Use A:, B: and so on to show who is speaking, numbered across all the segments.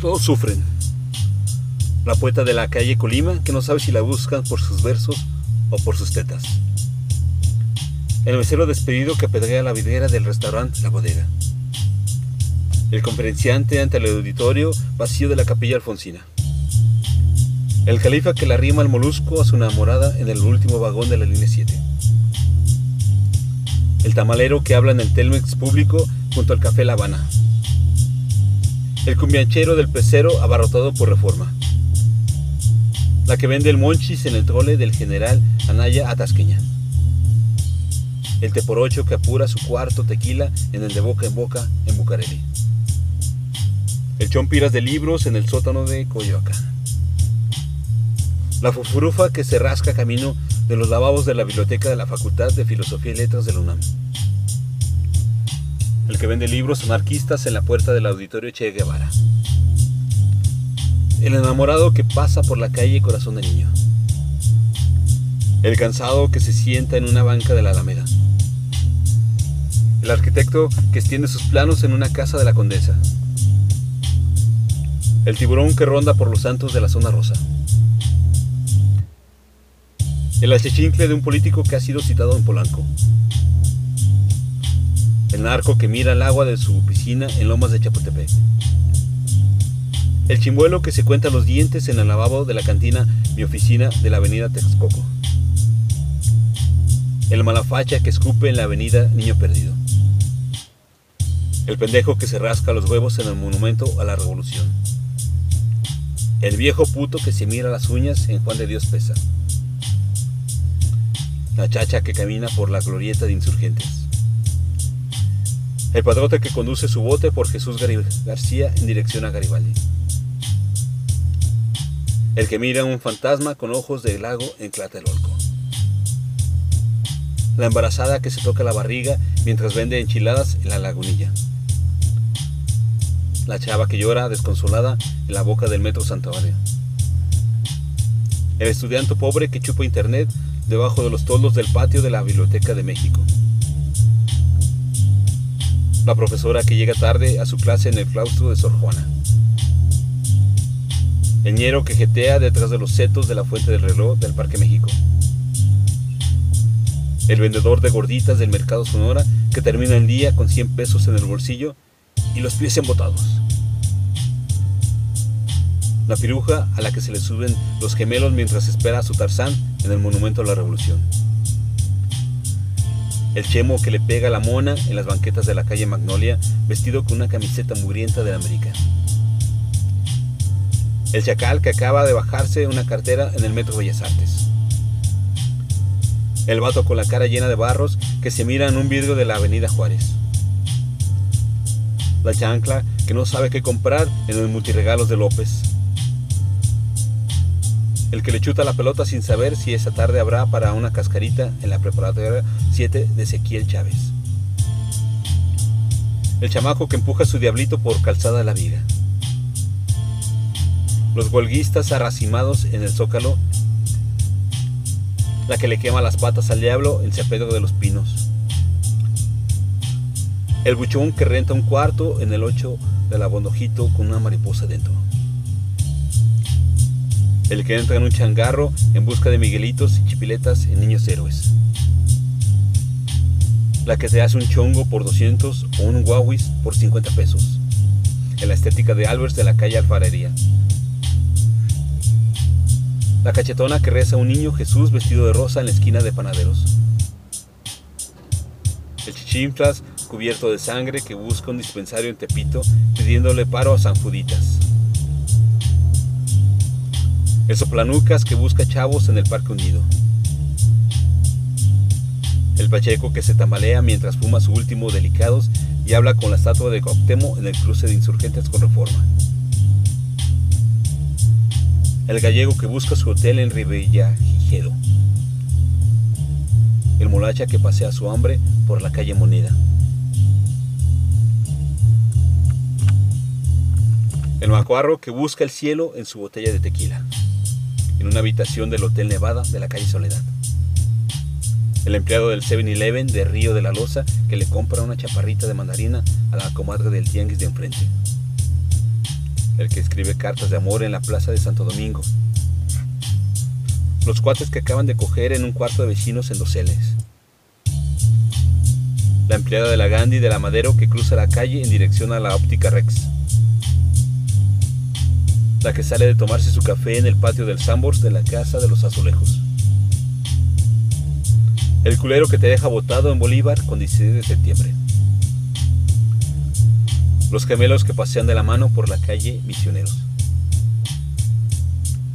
A: Todos sufren. La poeta de la calle Colima, que no sabe si la buscan por sus versos o por sus tetas. El mesero despedido que apedrea la vidriera del restaurante La Bodega. El conferenciante ante el auditorio vacío de la capilla alfonsina. El califa que la rima al molusco a su enamorada en el último vagón de la línea 7. El tamalero que habla en el Telmex público junto al café La Habana. El cumbianchero del pecero abarrotado por reforma. La que vende el monchis en el trole del general Anaya Atasqueña. El teporocho que apura su cuarto tequila en el de boca en boca en Bucareli. El chompiras de libros en el sótano de Coyoacán la fufurufa que se rasca camino de los lavabos de la biblioteca de la Facultad de Filosofía y Letras de la UNAM. El que vende libros anarquistas en la puerta del auditorio Che Guevara. El enamorado que pasa por la calle Corazón de Niño. El cansado que se sienta en una banca de la Alameda. El arquitecto que extiende sus planos en una casa de la Condesa. El tiburón que ronda por los santos de la zona rosa. El achichincle de un político que ha sido citado en Polanco. El narco que mira el agua de su piscina en Lomas de Chapultepec. El chimbuelo que se cuenta los dientes en el lavabo de la cantina Mi Oficina de la avenida Texcoco. El malafacha que escupe en la avenida Niño Perdido. El pendejo que se rasca los huevos en el monumento a la revolución. El viejo puto que se mira las uñas en Juan de Dios Pesa la chacha que camina por la glorieta de insurgentes. El padrote que conduce su bote por Jesús García en dirección a Garibaldi. El que mira un fantasma con ojos de lago en Tlatelolco. La embarazada que se toca la barriga mientras vende enchiladas en la lagunilla. La chava que llora desconsolada en la boca del metro Santa María. El estudiante pobre que chupa internet debajo de los toldos del patio de la Biblioteca de México. La profesora que llega tarde a su clase en el claustro de Sor Juana. El ñero que jetea detrás de los setos de la fuente del reloj del Parque México. El vendedor de gorditas del Mercado Sonora que termina el día con 100 pesos en el bolsillo y los pies embotados la piruja a la que se le suben los gemelos mientras espera a su Tarzán en el Monumento a la Revolución. El chemo que le pega la mona en las banquetas de la calle Magnolia vestido con una camiseta mugrienta de América. El chacal que acaba de bajarse una cartera en el Metro Bellas Artes. El vato con la cara llena de barros que se mira en un vidrio de la Avenida Juárez. La chancla que no sabe qué comprar en el multiregalos de López el que le chuta la pelota sin saber si esa tarde habrá para una cascarita en la preparatoria 7 de Ezequiel Chávez. El chamaco que empuja su diablito por calzada de la viga. Los huelguistas arracimados en el zócalo. La que le quema las patas al diablo en San de los Pinos. El buchón que renta un cuarto en el 8 de la con una mariposa dentro el que entra en un changarro en busca de miguelitos y chipiletas en niños héroes. La que se hace un chongo por 200 o un guauis por 50 pesos. En la estética de Albers de la calle Alfarería. La cachetona que reza un niño Jesús vestido de rosa en la esquina de panaderos. El chichinflas cubierto de sangre que busca un dispensario en Tepito pidiéndole paro a San Juditas. El soplanucas que busca chavos en el parque hundido. El pacheco que se tambalea mientras fuma su último delicados y habla con la estatua de Coctemo en el cruce de insurgentes con reforma. El gallego que busca su hotel en Ribellagigedo. El molacha que pasea su hambre por la calle Moneda. El macuarro que busca el cielo en su botella de tequila en una habitación del Hotel Nevada de la calle Soledad. El empleado del 7-Eleven de Río de la Loza que le compra una chaparrita de mandarina a la comadre del tianguis de enfrente. el que escribe cartas de amor en la plaza de Santo Domingo, los cuates que acaban de coger en un cuarto de vecinos en Doseles, la empleada de la Gandhi de la Madero que cruza la calle en dirección a la óptica Rex, la que sale de tomarse su café en el patio del Sambors de la casa de los azulejos. El culero que te deja botado en Bolívar con 16 de septiembre. Los gemelos que pasean de la mano por la calle Misioneros.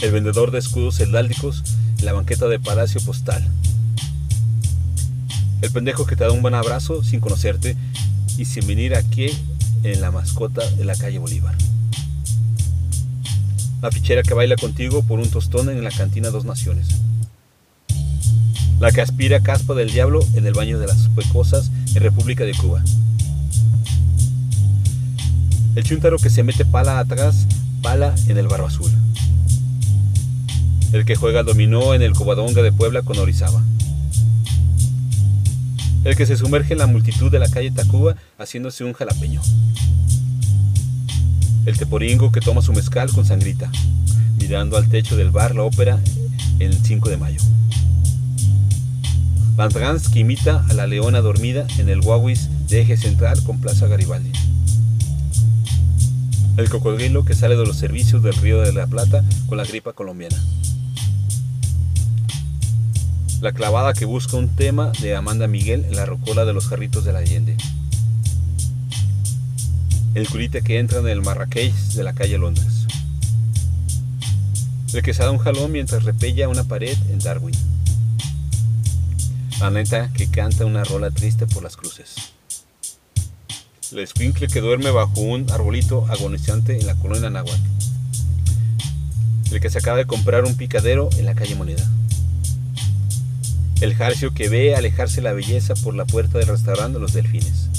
A: El vendedor de escudos herdáldicos en la banqueta de Palacio Postal. El pendejo que te da un buen abrazo sin conocerte y sin venir aquí en la mascota de la calle Bolívar. La fichera que baila contigo por un tostón en la cantina Dos Naciones. La que aspira caspa del diablo en el baño de las pecosas en República de Cuba. El chuntaro que se mete pala atrás, pala en el barro azul. El que juega dominó en el Cobadonga de Puebla con Orizaba. El que se sumerge en la multitud de la calle Tacuba haciéndose un jalapeño el teporingo que toma su mezcal con sangrita, mirando al techo del bar La Ópera el 5 de mayo. Van Trans que imita a la leona dormida en el Huawis de eje central con Plaza Garibaldi. El cocodrilo que sale de los servicios del Río de la Plata con la gripa colombiana. La clavada que busca un tema de Amanda Miguel en la rocola de los jarritos de la Allende el curita que entra en el Marrakech de la calle Londres. El que se da un jalón mientras repella una pared en Darwin. La neta que canta una rola triste por las cruces. El escuincle que duerme bajo un arbolito agonizante en la colonia Nahuatl. El que se acaba de comprar un picadero en la calle Moneda. El jarcio que ve alejarse la belleza por la puerta del restaurante de los delfines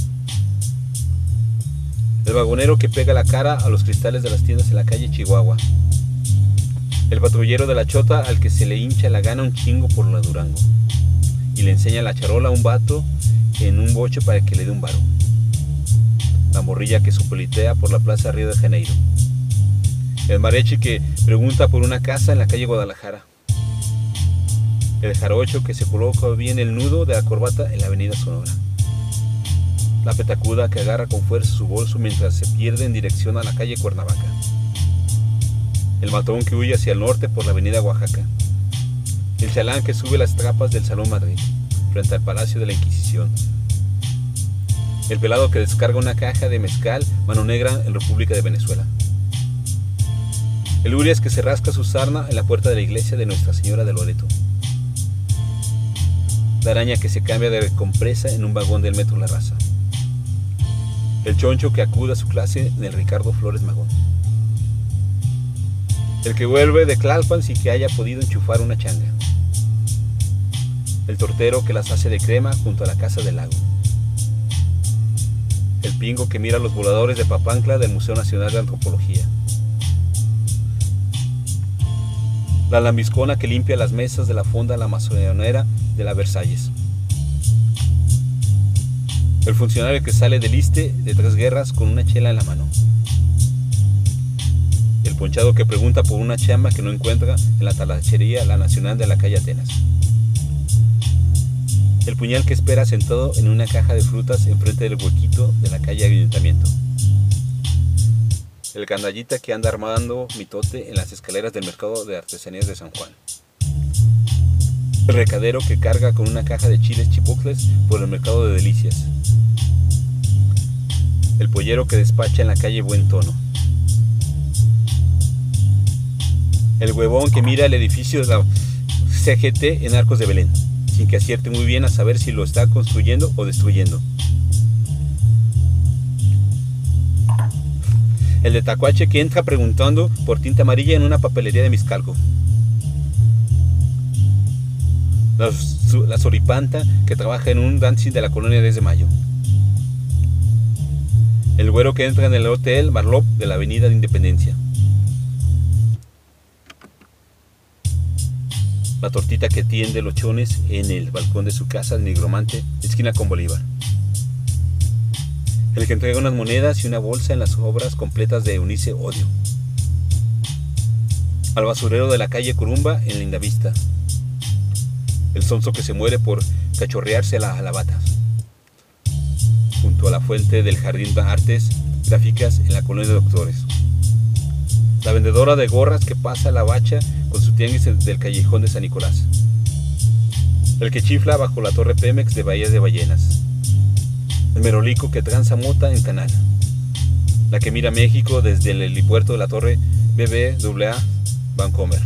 A: el vagonero que pega la cara a los cristales de las tiendas en la calle Chihuahua, el patrullero de la chota al que se le hincha la gana un chingo por la Durango. Y le enseña la charola a un vato en un boche para que le dé un varo, la morrilla que supolitea por la plaza Río de Janeiro, el marechi que pregunta por una casa en la calle Guadalajara, el jarocho que se coloca bien el nudo de la corbata en la avenida Sonora la petacuda que agarra con fuerza su bolso mientras se pierde en dirección a la calle Cuernavaca, el matón que huye hacia el norte por la avenida Oaxaca, el chalán que sube las trapas del Salón Madrid, frente al Palacio de la Inquisición, el pelado que descarga una caja de mezcal mano negra en República de Venezuela, el Urias que se rasca su sarna en la puerta de la iglesia de Nuestra Señora de Loreto, la araña que se cambia de compresa en un vagón del metro La Raza el choncho que acude a su clase en el Ricardo Flores Magón. El que vuelve de Clalpan sin que haya podido enchufar una changa. El tortero que las hace de crema junto a la casa del lago. El pingo que mira los voladores de Papancla del Museo Nacional de Antropología. La lambiscona que limpia las mesas de la fonda la masonera de la Versalles el funcionario que sale del ISTE de tres guerras con una chela en la mano. El ponchado que pregunta por una chamba que no encuentra en la talachería La Nacional de la calle Atenas. El puñal que espera sentado en una caja de frutas enfrente del huequito de la calle Ayuntamiento. El candallita que anda armando mitote en las escaleras del mercado de artesanías de San Juan. Recadero que carga con una caja de chiles chipocles por el mercado de delicias el pollero que despacha en la calle Buen Tono. El huevón que mira el edificio de la CGT en Arcos de Belén, sin que acierte muy bien a saber si lo está construyendo o destruyendo. El de Tacuache que entra preguntando por tinta amarilla en una papelería de Miscalco. La, que trabaja en un dancing de la colonia desde mayo. El güero que entra en el hotel Marlop de la Avenida de Independencia. La tortita que tiende los chones en el balcón de su casa de Nigromante, esquina con Bolívar. El que entrega unas monedas y una bolsa en las obras completas de Eunice Odio. Al basurero de la calle Curumba en Lindavista. El sonso que se muere por cachorrearse las alabatas. Junto a la fuente del Jardín de Artes Gráficas en la colonia de Doctores. La vendedora de gorras que pasa la bacha con su tianguis del callejón de San Nicolás. El que chifla bajo la torre Pemex de Bahía de Ballenas. El merolico que tranza mota en canal. La que mira México desde el helipuerto de la torre BBAA Vancomer.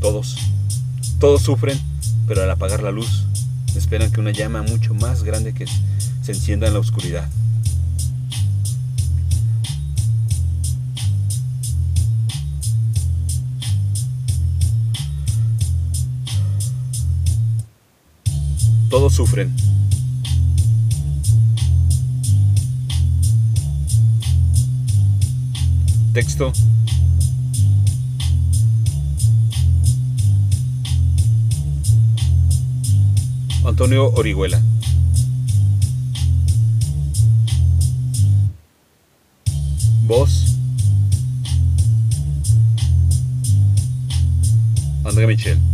A: Todos, todos sufren, pero al apagar la luz, esperan que una llama mucho más grande que se encienda en la oscuridad. Todos sufren. Texto. Antonio Orihuela. Voz. André Michel.